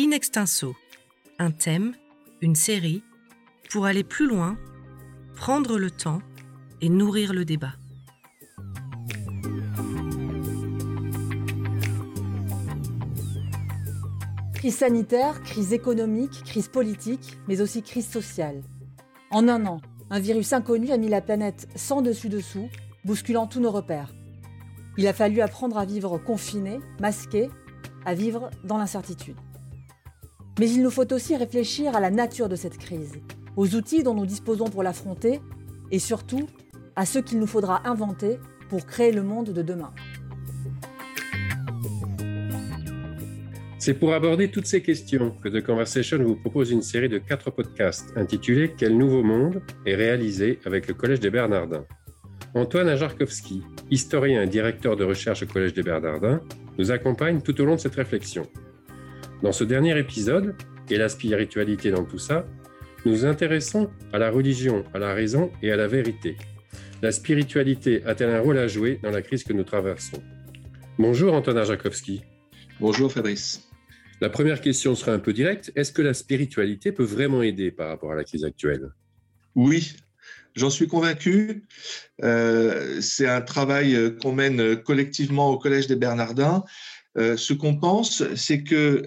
In extenso, un thème, une série, pour aller plus loin, prendre le temps et nourrir le débat. Crise sanitaire, crise économique, crise politique, mais aussi crise sociale. En un an, un virus inconnu a mis la planète sans dessus-dessous, bousculant tous nos repères. Il a fallu apprendre à vivre confiné, masqué, à vivre dans l'incertitude. Mais il nous faut aussi réfléchir à la nature de cette crise, aux outils dont nous disposons pour l'affronter et surtout à ce qu'il nous faudra inventer pour créer le monde de demain. C'est pour aborder toutes ces questions que The Conversation vous propose une série de quatre podcasts intitulés Quel nouveau monde? est réalisé avec le Collège des Bernardins. Antoine Ajarkowski, historien et directeur de recherche au Collège des Bernardins, nous accompagne tout au long de cette réflexion. Dans ce dernier épisode, et la spiritualité dans tout ça, nous nous intéressons à la religion, à la raison et à la vérité. La spiritualité a-t-elle un rôle à jouer dans la crise que nous traversons? Bonjour Antoine Ajarkowski. Bonjour Fabrice. La première question sera un peu directe. Est-ce que la spiritualité peut vraiment aider par rapport à la crise actuelle? Oui, j'en suis convaincu. Euh, c'est un travail qu'on mène collectivement au Collège des Bernardins. Euh, ce qu'on pense, c'est que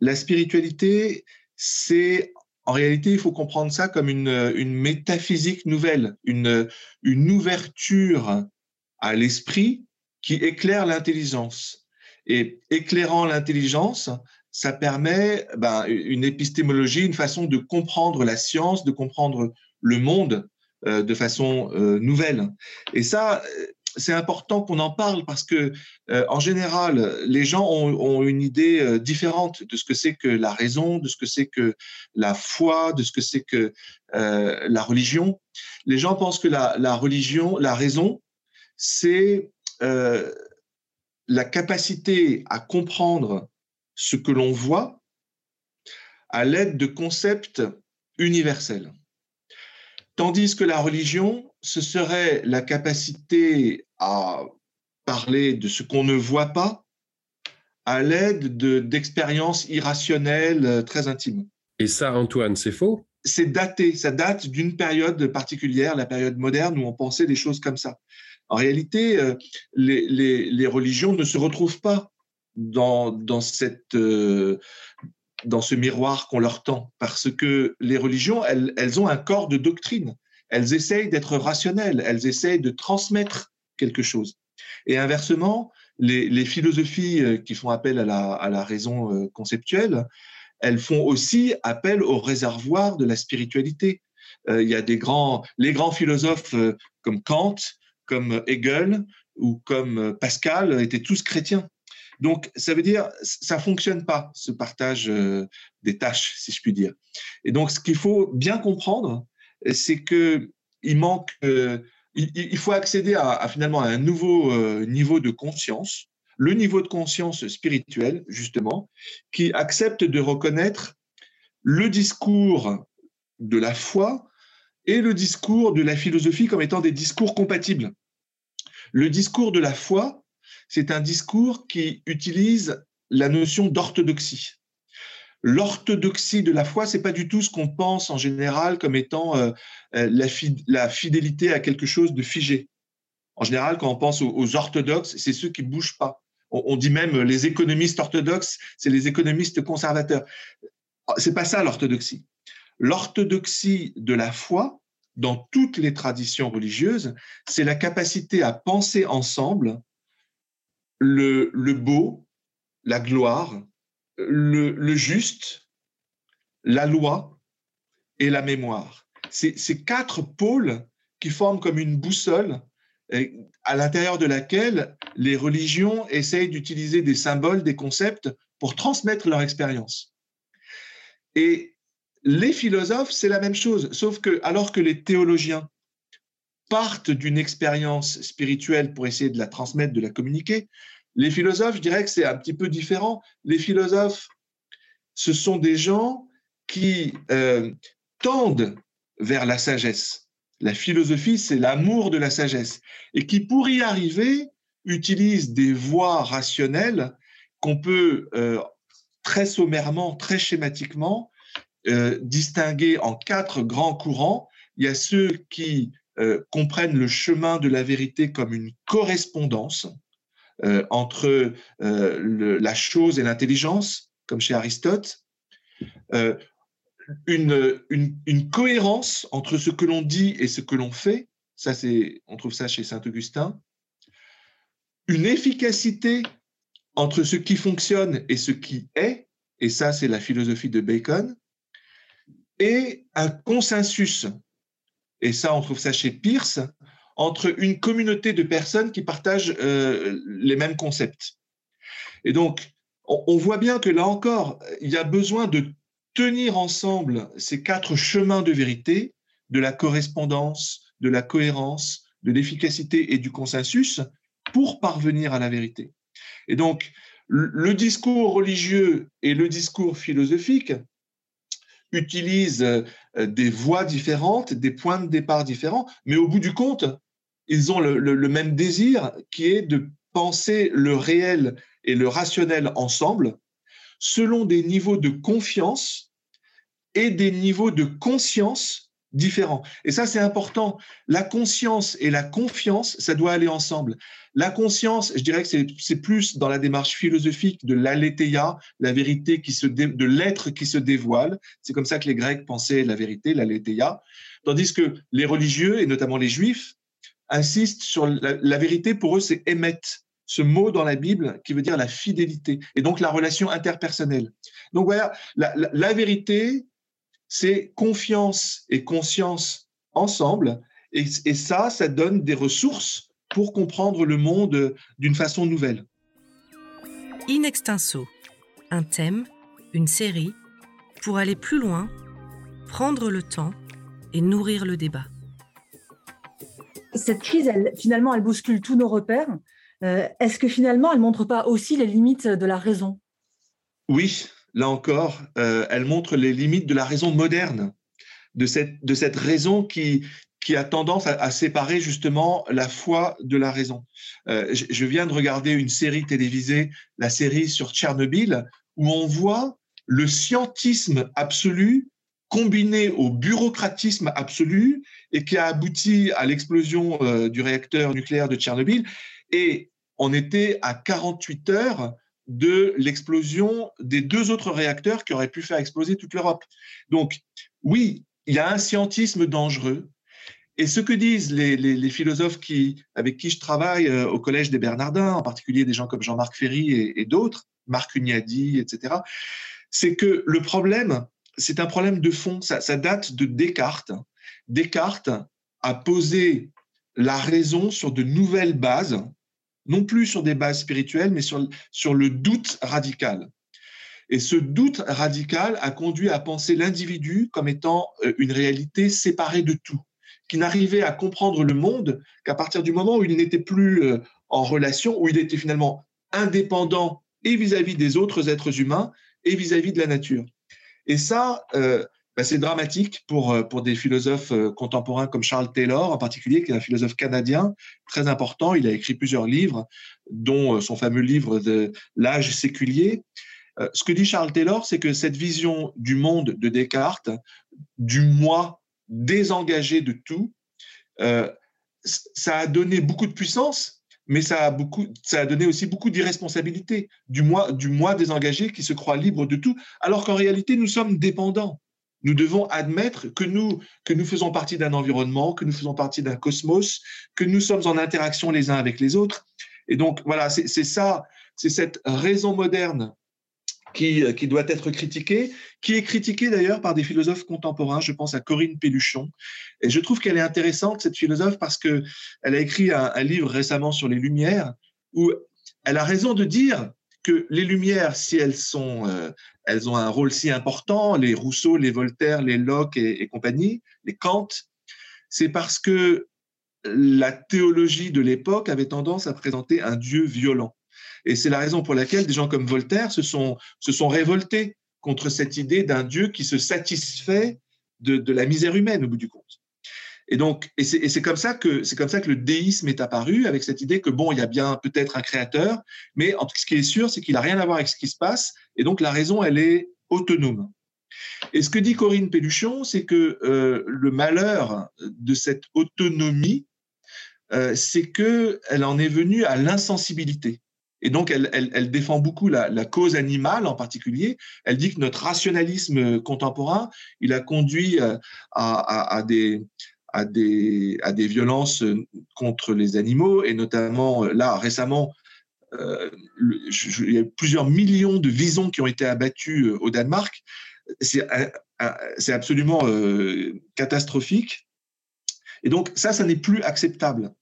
la spiritualité, c'est en réalité, il faut comprendre ça comme une, métaphysique nouvelle, une, une ouverture à l'esprit qui éclaire l'intelligence. Et éclairant l'intelligence, ça permet ben, une épistémologie, une façon de comprendre la science, de comprendre le monde euh, de façon euh, nouvelle. Et ça, c'est important qu'on en parle parce que, euh, en général, les gens ont, une idée euh, différente de ce que c'est que la raison, de ce que c'est que la foi, de ce que c'est que euh, la religion. Les gens pensent que la, religion, la raison, c'est la capacité à comprendre ce que l'on voit à l'aide de concepts universels. Tandis que la religion, ce serait la capacité à parler de ce qu'on ne voit pas à l'aide d'expériences irrationnelles euh, très intimes. Et ça, Antoine, c'est faux? C'est daté, ça date d'une période particulière, la période moderne, où on pensait des choses comme ça. En réalité, euh, les, les, les religions ne se retrouvent pas dans, dans, cette, euh, dans ce miroir qu'on leur tend, parce que les religions, elles, elles ont un corps de doctrine. Elles essayent d'être rationnelles, elles essayent de transmettre quelque chose. Et inversement, les, philosophies euh, qui font appel à la, raison euh, conceptuelle, elles font aussi appel au réservoir de la spiritualité. Euh, il y a les grands philosophes comme Kant, comme Hegel ou comme Pascal étaient tous chrétiens. Donc, ça veut dire, ça fonctionne pas, ce partage des tâches, si je puis dire. Et donc, ce qu'il faut bien comprendre, c'est que il manque, euh, il, faut accéder à, à, finalement à un nouveau euh, niveau de conscience, le niveau de conscience spirituelle, justement, qui accepte de reconnaître le discours de la foi et le discours de la philosophie comme étant des discours compatibles. Le discours de la foi, c'est un discours qui utilise la notion d'orthodoxie. L'orthodoxie de la foi, c'est pas du tout ce qu'on pense en général comme étant euh, la, fi la, fidélité à quelque chose de figé. En général, quand on pense aux, orthodoxes, c'est ceux qui bougent pas. On, dit même les économistes orthodoxes, c'est les économistes conservateurs. C'est pas ça l'orthodoxie. L'orthodoxie de la foi, dans toutes les traditions religieuses, c'est la capacité à penser ensemble le, le beau, la gloire, le, juste, la loi et la mémoire. Ces quatre pôles qui forment comme une boussole à l'intérieur de laquelle les religions essayent d'utiliser des symboles, des concepts pour transmettre leur expérience. Et les philosophes, c'est la même chose, sauf que alors que les théologiens partent d'une expérience spirituelle pour essayer de la transmettre, de la communiquer, les philosophes, je dirais que c'est un petit peu différent. Les philosophes, ce sont des gens qui euh, tendent vers la sagesse. La philosophie, c'est l'amour de la sagesse. Et qui, pour y arriver, utilisent des voies rationnelles qu'on peut euh, très sommairement, très schématiquement, euh, distinguer en quatre grands courants. Il y a ceux qui comprennent le chemin de la vérité comme une correspondance euh, entre la chose et l'intelligence, comme chez Aristote, une, une, cohérence entre ce que l'on dit et ce que l'on fait, ça c'est, on trouve ça chez Saint Augustin, une efficacité entre ce qui fonctionne et ce qui est, et ça c'est la philosophie de Bacon, et un consensus, et ça on trouve ça chez Peirce, entre une communauté de personnes qui partagent euh, les mêmes concepts. Et donc, on, voit bien que là encore, il y a besoin de tenir ensemble ces quatre chemins de vérité, de la correspondance, de la cohérence, de l'efficacité et du consensus, pour parvenir à la vérité. Et donc, le discours religieux et le discours philosophique utilisent euh, des voies différentes, des points de départ différents, mais au bout du compte, ils ont le, même désir qui est de penser le réel et le rationnel ensemble selon des niveaux de confiance et des niveaux de conscience différents. Et ça, c'est important. La conscience et la confiance, ça doit aller ensemble. La conscience, je dirais que c'est plus dans la démarche philosophique de l'aletheia, la vérité qui se de l'être qui se dévoile. C'est comme ça que les Grecs pensaient la vérité, l'aletheia. Tandis que les religieux, et notamment les juifs, insistent sur la, vérité. Pour eux, c'est émet, ce mot dans la Bible qui veut dire la fidélité, et donc la relation interpersonnelle. Donc voilà, la vérité, c'est confiance et conscience ensemble. Et, ça, ça donne des ressources pour comprendre le monde d'une façon nouvelle. In extenso, un thème, une série, pour aller plus loin, prendre le temps et nourrir le débat. Cette crise, finalement, elle bouscule tous nos repères. Euh, est-ce que finalement, elle montre pas aussi les limites de la raison? Oui, là encore, euh, elle montre les limites de la raison moderne, de cette, de cette raison qui, qui a tendance à, séparer justement la foi de la raison. Euh, je, viens de regarder une série télévisée, la série sur Tchernobyl, où on voit le scientisme absolu combiné au bureaucratisme absolu et qui a abouti à l'explosion euh, du réacteur nucléaire de Tchernobyl. Et on était à 48 heures de l'explosion des deux autres réacteurs qui auraient pu faire exploser toute l'Europe. Donc, oui, il y a un scientisme dangereux. Et ce que disent les, philosophes qui, avec qui je travaille euh, au Collège des Bernardins, en particulier des gens comme Jean-Marc Ferry et, d'autres, Marc Ugnadi, etc., c'est que le problème, c'est un problème de fond. Ça, ça date de Descartes. Descartes a posé la raison sur de nouvelles bases non plus sur des bases spirituelles, mais sur, sur le doute radical. Et ce doute radical a conduit à penser l'individu comme étant euh, une réalité séparée de tout, qui n'arrivait à comprendre le monde qu'à partir du moment où il n'était plus euh, en relation, où il était finalement indépendant et vis-à-vis des autres êtres humains et vis-à-vis de la nature. Et ça, euh, bah, c'est dramatique pour, euh, pour des philosophes euh, contemporains comme Charles Taylor, en particulier, qui est un philosophe canadien très important. Il a écrit plusieurs livres, dont euh, son fameux livre de L'âge séculier. Ce que dit Charles Taylor, c'est que cette vision du monde de Descartes, du moi désengagé de tout, ça a donné beaucoup de puissance, mais ça a, beaucoup, ça a donné aussi beaucoup d'irresponsabilité, du moi, du moi désengagé qui se croit libre de tout, alors qu'en réalité, nous sommes dépendants nous devons admettre que nous, que nous faisons partie d'un environnement, que nous faisons partie d'un cosmos, que nous sommes en interaction les uns avec les autres. Et donc, voilà, c'est ça, c'est cette raison moderne qui, qui, doit être critiquée, qui est critiquée d'ailleurs par des philosophes contemporains. Je pense à Corinne Pelluchon. Et je trouve qu'elle est intéressante, cette philosophe, parce qu'elle a écrit un livre récemment sur les Lumières, où elle a raison de dire que les Lumières, si elles sont, euh, elles ont un rôle si important, les Rousseau, les Voltaire, les Locke et, compagnie, les Kant, c'est parce que la théologie de l'époque avait tendance à présenter un Dieu violent. Et c'est la raison pour laquelle des gens comme Voltaire se sont, se sont révoltés contre cette idée d'un Dieu qui se satisfait de, de la misère humaine au bout du compte. Et donc, et c'est comme ça que c'est comme ça que le déisme est apparu avec cette idée que bon, il y a bien peut-être un créateur, mais en tout ce qui est sûr, c'est qu'il n'a rien à voir avec ce qui se passe Et donc la raison, elle est autonome. Et ce que dit Corinne Pelluchon, c'est que euh, le malheur de cette autonomie, euh, c'est qu'elle en est venue à l'insensibilité. Et donc, elle, défend beaucoup la, cause animale en particulier. Elle dit que notre rationalisme contemporain, il a conduit euh, à, des, à, des, à des violences contre les animaux, et notamment là, récemment, il y a plusieurs millions de visons qui ont été abattus au Danemark c'est absolument euh, catastrophique. Et donc ça, ça n'est plus acceptable.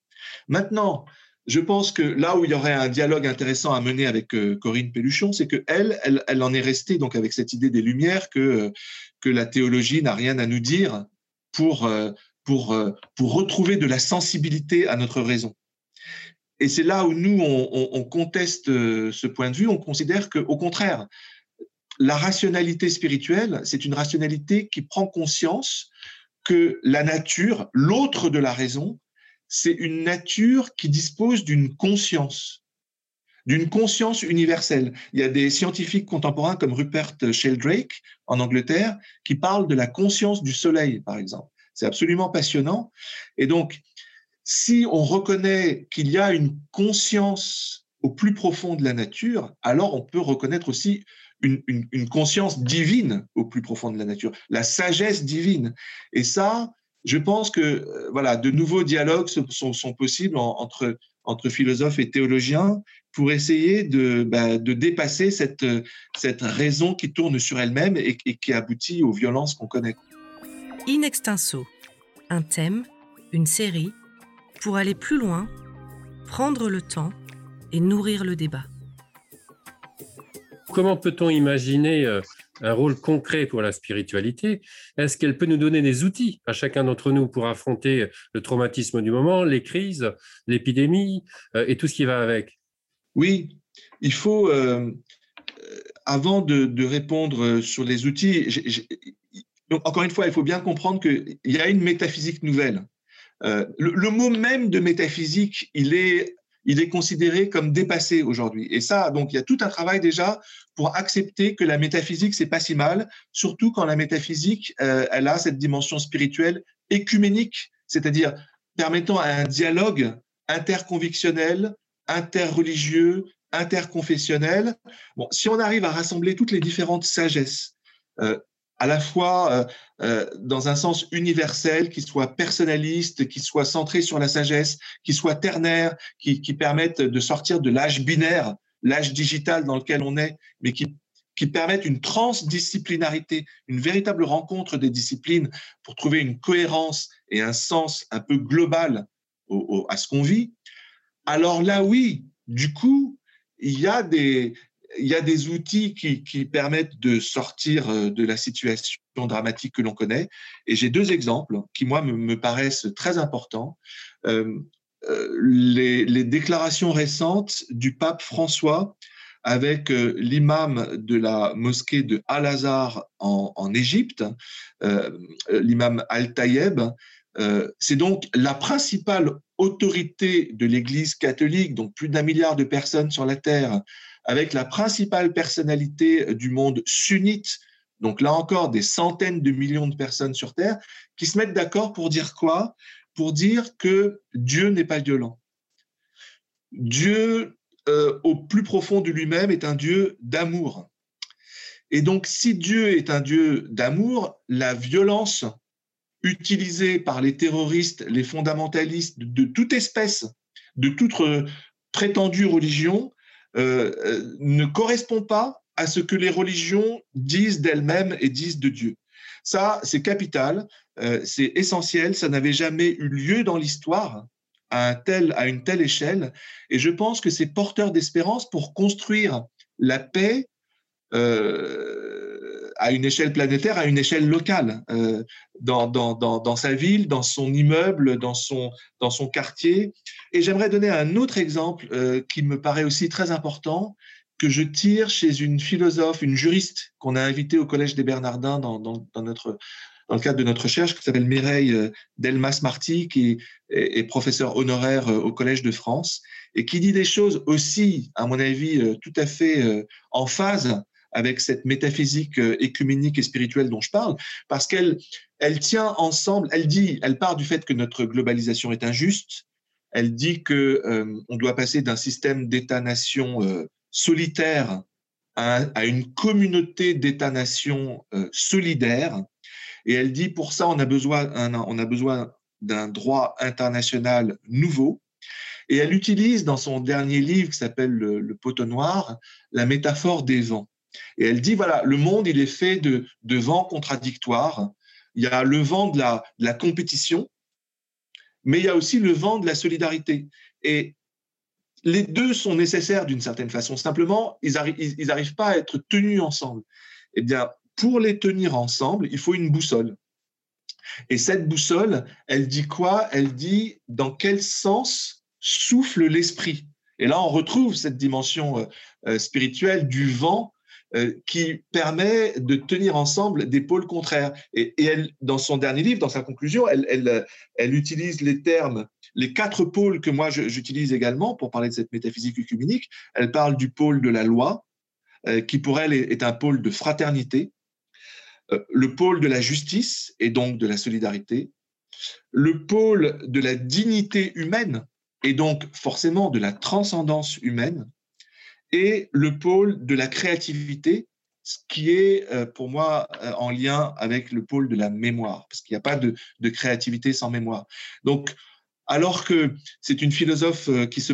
Maintenant, je pense que là où il y aurait un dialogue intéressant à mener avec euh, Corinne Pelluchon, c'est que elle, elle, en est restée donc avec cette idée des Lumières que euh, que la théologie n'a rien à nous dire pour pour pour retrouver de la sensibilité à notre raison. Et c'est là où nous on, on conteste ce point de vue. On considère que au contraire, la rationalité spirituelle, c'est une rationalité qui prend conscience que la nature, l'autre de la raison, c'est une nature qui dispose d'une conscience, d'une conscience universelle. Il y a des scientifiques contemporains comme Rupert Sheldrake en Angleterre qui parlent de la conscience du soleil, par exemple. C'est absolument passionnant. Et donc, si on reconnaît qu'il y a une conscience au plus profond de la nature, alors on peut reconnaître aussi une, conscience divine au plus profond de la nature, la sagesse divine. Et ça, je pense que euh, voilà, de nouveaux dialogues sont, possibles entre, philosophes et théologiens pour essayer de, bah, dépasser cette, raison qui tourne sur elle-même et qui aboutit aux violences qu'on connaît. In extenso, un thème, une série, pour aller plus loin, prendre le temps et nourrir le débat. Comment peut-on imaginer euh, un rôle concret pour la spiritualité? Est-ce qu'elle peut nous donner des outils à chacun d'entre nous pour affronter le traumatisme du moment, les crises, l'épidémie euh, et tout ce qui va avec? Oui, il faut, euh, avant de, répondre sur les outils, encore une fois, il faut bien comprendre qu'il y a une métaphysique nouvelle. le, mot même de métaphysique, il est il est considéré comme dépassé aujourd'hui. Et ça, donc, il y a tout un travail déjà pour accepter que la métaphysique, c'est pas si mal, surtout quand la métaphysique, euh, elle a cette dimension spirituelle écuménique, c'est-à-dire permettant un dialogue interconvictionnel, interreligieux, interconfessionnel. Bon, si on arrive à rassembler toutes les différentes sagesses, euh, à la fois euh, euh, dans un sens universel, qui soit personnaliste, qui soit centré sur la sagesse, qui soit ternaire, qui, permette de sortir de l'âge binaire, l'âge digital dans lequel on est, mais qui permette une transdisciplinarité, une véritable rencontre des disciplines pour trouver une cohérence et un sens un peu global à ce qu'on vit. Alors là, oui, du coup, il y a des, il y a des outils qui, permettent de sortir euh, de la situation dramatique que l'on connaît. Et j'ai deux exemples qui, moi, me, paraissent très importants. Euh, euh, les, déclarations récentes du pape François avec l'imam de la mosquée de Al-Azhar en, Égypte, l'imam Al-Tayeb. C'est donc la principale autorité de l'Église catholique, donc plus d'un milliard de personnes sur la terre, avec la principale personnalité du monde sunnite, donc là encore des centaines de millions de personnes sur Terre, qui se mettent d'accord pour dire quoi? Pour dire que Dieu n'est pas violent. Dieu, euh, au plus profond de lui-même, est un Dieu d'amour. Et donc, si Dieu est un Dieu d'amour, la violence utilisée par les terroristes, les fondamentalistes de toute espèce, de toute euh, prétendue religion, euh, euh, ne correspond pas à ce que les religions disent d'elles-mêmes et disent de Dieu. Ça, c'est capital, c'est essentiel, ça n'avait jamais eu lieu dans l'histoire à, un à une telle échelle, et je pense que c'est porteur d'espérance pour construire la paix à une échelle planétaire, à une échelle locale, dans, dans, dans, dans, sa ville, dans son immeuble, dans son, dans son quartier. Et j'aimerais donner un autre exemple euh, qui me paraît aussi très important, que je tire chez une philosophe, une juriste qu'on a invitée au Collège des Bernardins dans, dans, dans notre, dans le cadre de notre recherche, qui s'appelle Mireille euh, Delmas-Marty, qui est, est, professeure honoraire euh, au Collège de France, et qui dit des choses aussi, à mon avis, tout à fait en phase avec cette métaphysique écuménique et spirituelle dont je parle, parce qu'elle elle tient ensemble, elle dit, elle part du fait que notre globalisation est injuste, elle dit que on doit passer d'un système d'État-nation solitaire à, une communauté d'États-nations solidaires, et elle dit pour ça on a besoin, on a besoin d'un droit international nouveau. Et elle utilise dans son dernier livre qui s'appelle le, poteau noir la métaphore des vents. Et elle dit, voilà, le monde, il est fait de, de vents contradictoires. Il y a le vent de la, la compétition, mais il y a aussi le vent de la solidarité. Et les deux sont nécessaires d'une certaine façon. Simplement, ils n'arrivent pas à être tenus ensemble. Eh bien, pour les tenir ensemble, il faut une boussole. Et cette boussole, elle dit quoi? Elle dit dans quel sens souffle l'esprit? Et là, on retrouve cette dimension euh, euh, spirituelle du vent euh, qui permet de tenir ensemble des pôles contraires. Et, elle, dans son dernier livre, dans sa conclusion, elle, utilise les termes, les quatre pôles que moi j'utilise également pour parler de cette métaphysique œcuménique. Elle parle du pôle de la loi, qui pour elle est un pôle de fraternité. Euh, le pôle de la justice et donc de la solidarité, le pôle de la dignité humaine et donc forcément de la transcendance humaine, et le pôle de la créativité, ce qui est euh, pour moi euh, en lien avec le pôle de la mémoire, parce qu'il n'y a pas de, créativité sans mémoire. Donc, alors que c'est une philosophe qui se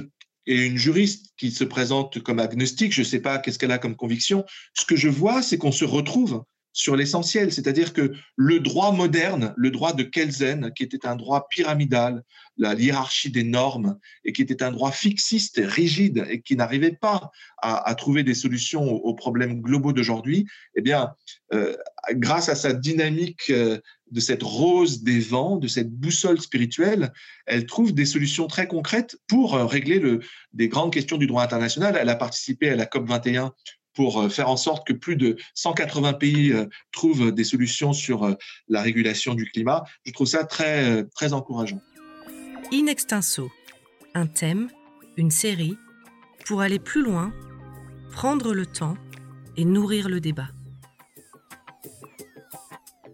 et une juriste qui se présente comme agnostique, je ne sais pas qu'est-ce qu'elle a comme conviction, ce que je vois, c'est qu'on se retrouve sur l'essentiel, c'est-à-dire que le droit moderne, le droit de Kelsen, qui était un droit pyramidal, la hiérarchie des normes, et qui était un droit fixiste, rigide, et qui n'arrivait pas à, trouver des solutions aux, problèmes globaux d'aujourd'hui, eh bien, euh, grâce à sa dynamique euh, de cette rose des vents, de cette boussole spirituelle, elle trouve des solutions très concrètes pour euh, régler le, des grandes questions du droit international. Elle a participé à la COP 21 pour euh, faire en sorte que plus de 180 pays euh, trouvent des solutions sur euh, la régulation du climat. Je trouve ça très, très encourageant. In extenso, un thème, une série, pour aller plus loin, prendre le temps et nourrir le débat.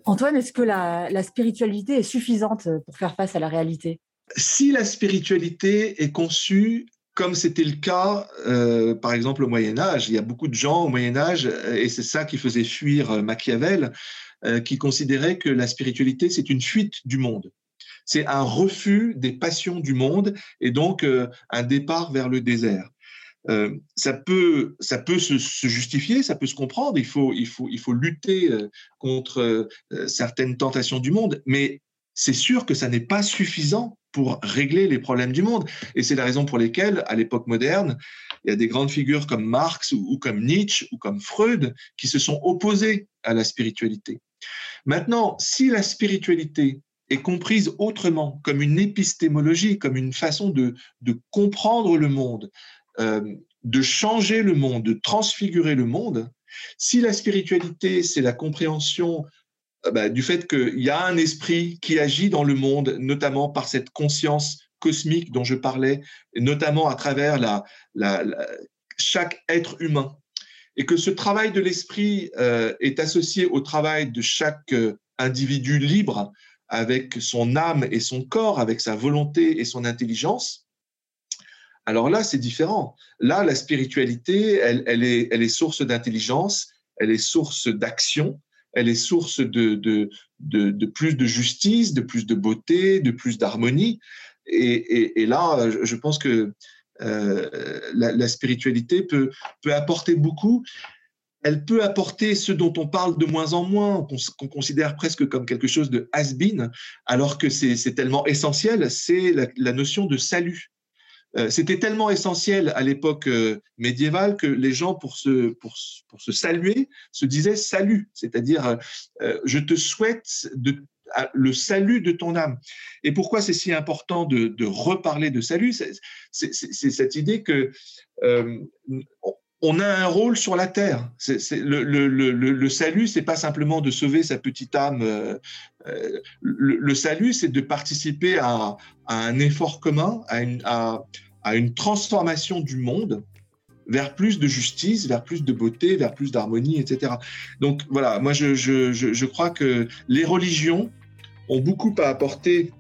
Antoine, est-ce que la, la, spiritualité est suffisante pour faire face à la réalité? Si la spiritualité est conçue comme c'était le cas, euh, par exemple, au Moyen Âge. Il y a beaucoup de gens au Moyen Âge, euh, et c'est ça qui faisait fuir euh, Machiavel, qui considéraient que la spiritualité, c'est une fuite du monde. C'est un refus des passions du monde, et donc un départ vers le désert. ça peut, ça peut se, justifier, ça peut se comprendre. Il faut, il faut, il faut lutter contre certaines tentations du monde, mais c'est sûr que ça n'est pas suffisant pour régler les problèmes du monde. Et c'est la raison pour laquelle, à l'époque moderne, il y a des grandes figures comme Marx ou, comme Nietzsche ou comme Freud qui se sont opposés à la spiritualité. Maintenant, si la spiritualité est comprise autrement, comme une épistémologie, comme une façon de, comprendre le monde, euh, de changer le monde, de transfigurer le monde, si la spiritualité, c'est la compréhension bah, du fait qu'il y a un esprit qui agit dans le monde, notamment par cette conscience cosmique dont je parlais, notamment à travers la, chaque être humain. Et que ce travail de l'esprit euh, est associé au travail de chaque euh, individu libre, avec son âme et son corps, avec sa volonté et son intelligence, alors là, c'est différent. Là, la spiritualité, elle est source d'intelligence, elle est source d'action, elle est source de, de, plus de justice, de plus de beauté, de plus d'harmonie. Et, là, je pense que euh, la, spiritualité peut, peut apporter beaucoup. Elle peut apporter ce dont on parle de moins en moins, qu'on considère presque comme quelque chose de has-been, alors que c'est tellement essentiel, c'est la, notion de salut. Euh, c'était tellement essentiel à l'époque euh, médiévale que les gens, pour se, pour, pour se saluer, se disaient salut, c'est-à-dire euh, je te souhaite de, le salut de ton âme. Et pourquoi c'est si important de, de, reparler de salut? C'est cette idée que on a un rôle sur la terre. Le, le, le, le, salut, c'est pas simplement de sauver sa petite âme. le, salut, c'est de participer à, un effort commun, à une, transformation du monde vers plus de justice, vers plus de beauté, vers plus d'harmonie, etc. Donc voilà, moi je, crois que les religions ont beaucoup à apporter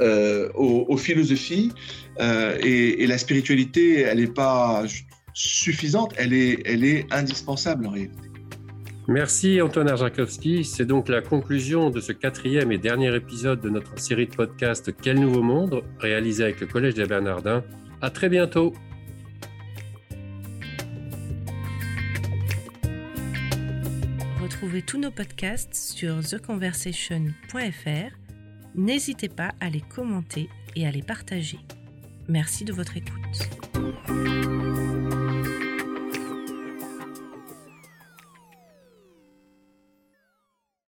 euh, aux, philosophies euh, et, et, la spiritualité, elle n'est pas suffisante, elle est, elle est indispensable en réalité. Merci Antoine Arjakowski. C'est donc la conclusion de ce quatrième et dernier épisode de notre série de podcasts Quel nouveau monde, réalisé avec le Collège des Bernardins. À très bientôt. Retrouvez tous nos podcasts sur theconversation.fr. N'hésitez pas à les commenter et à les partager. Merci de votre écoute.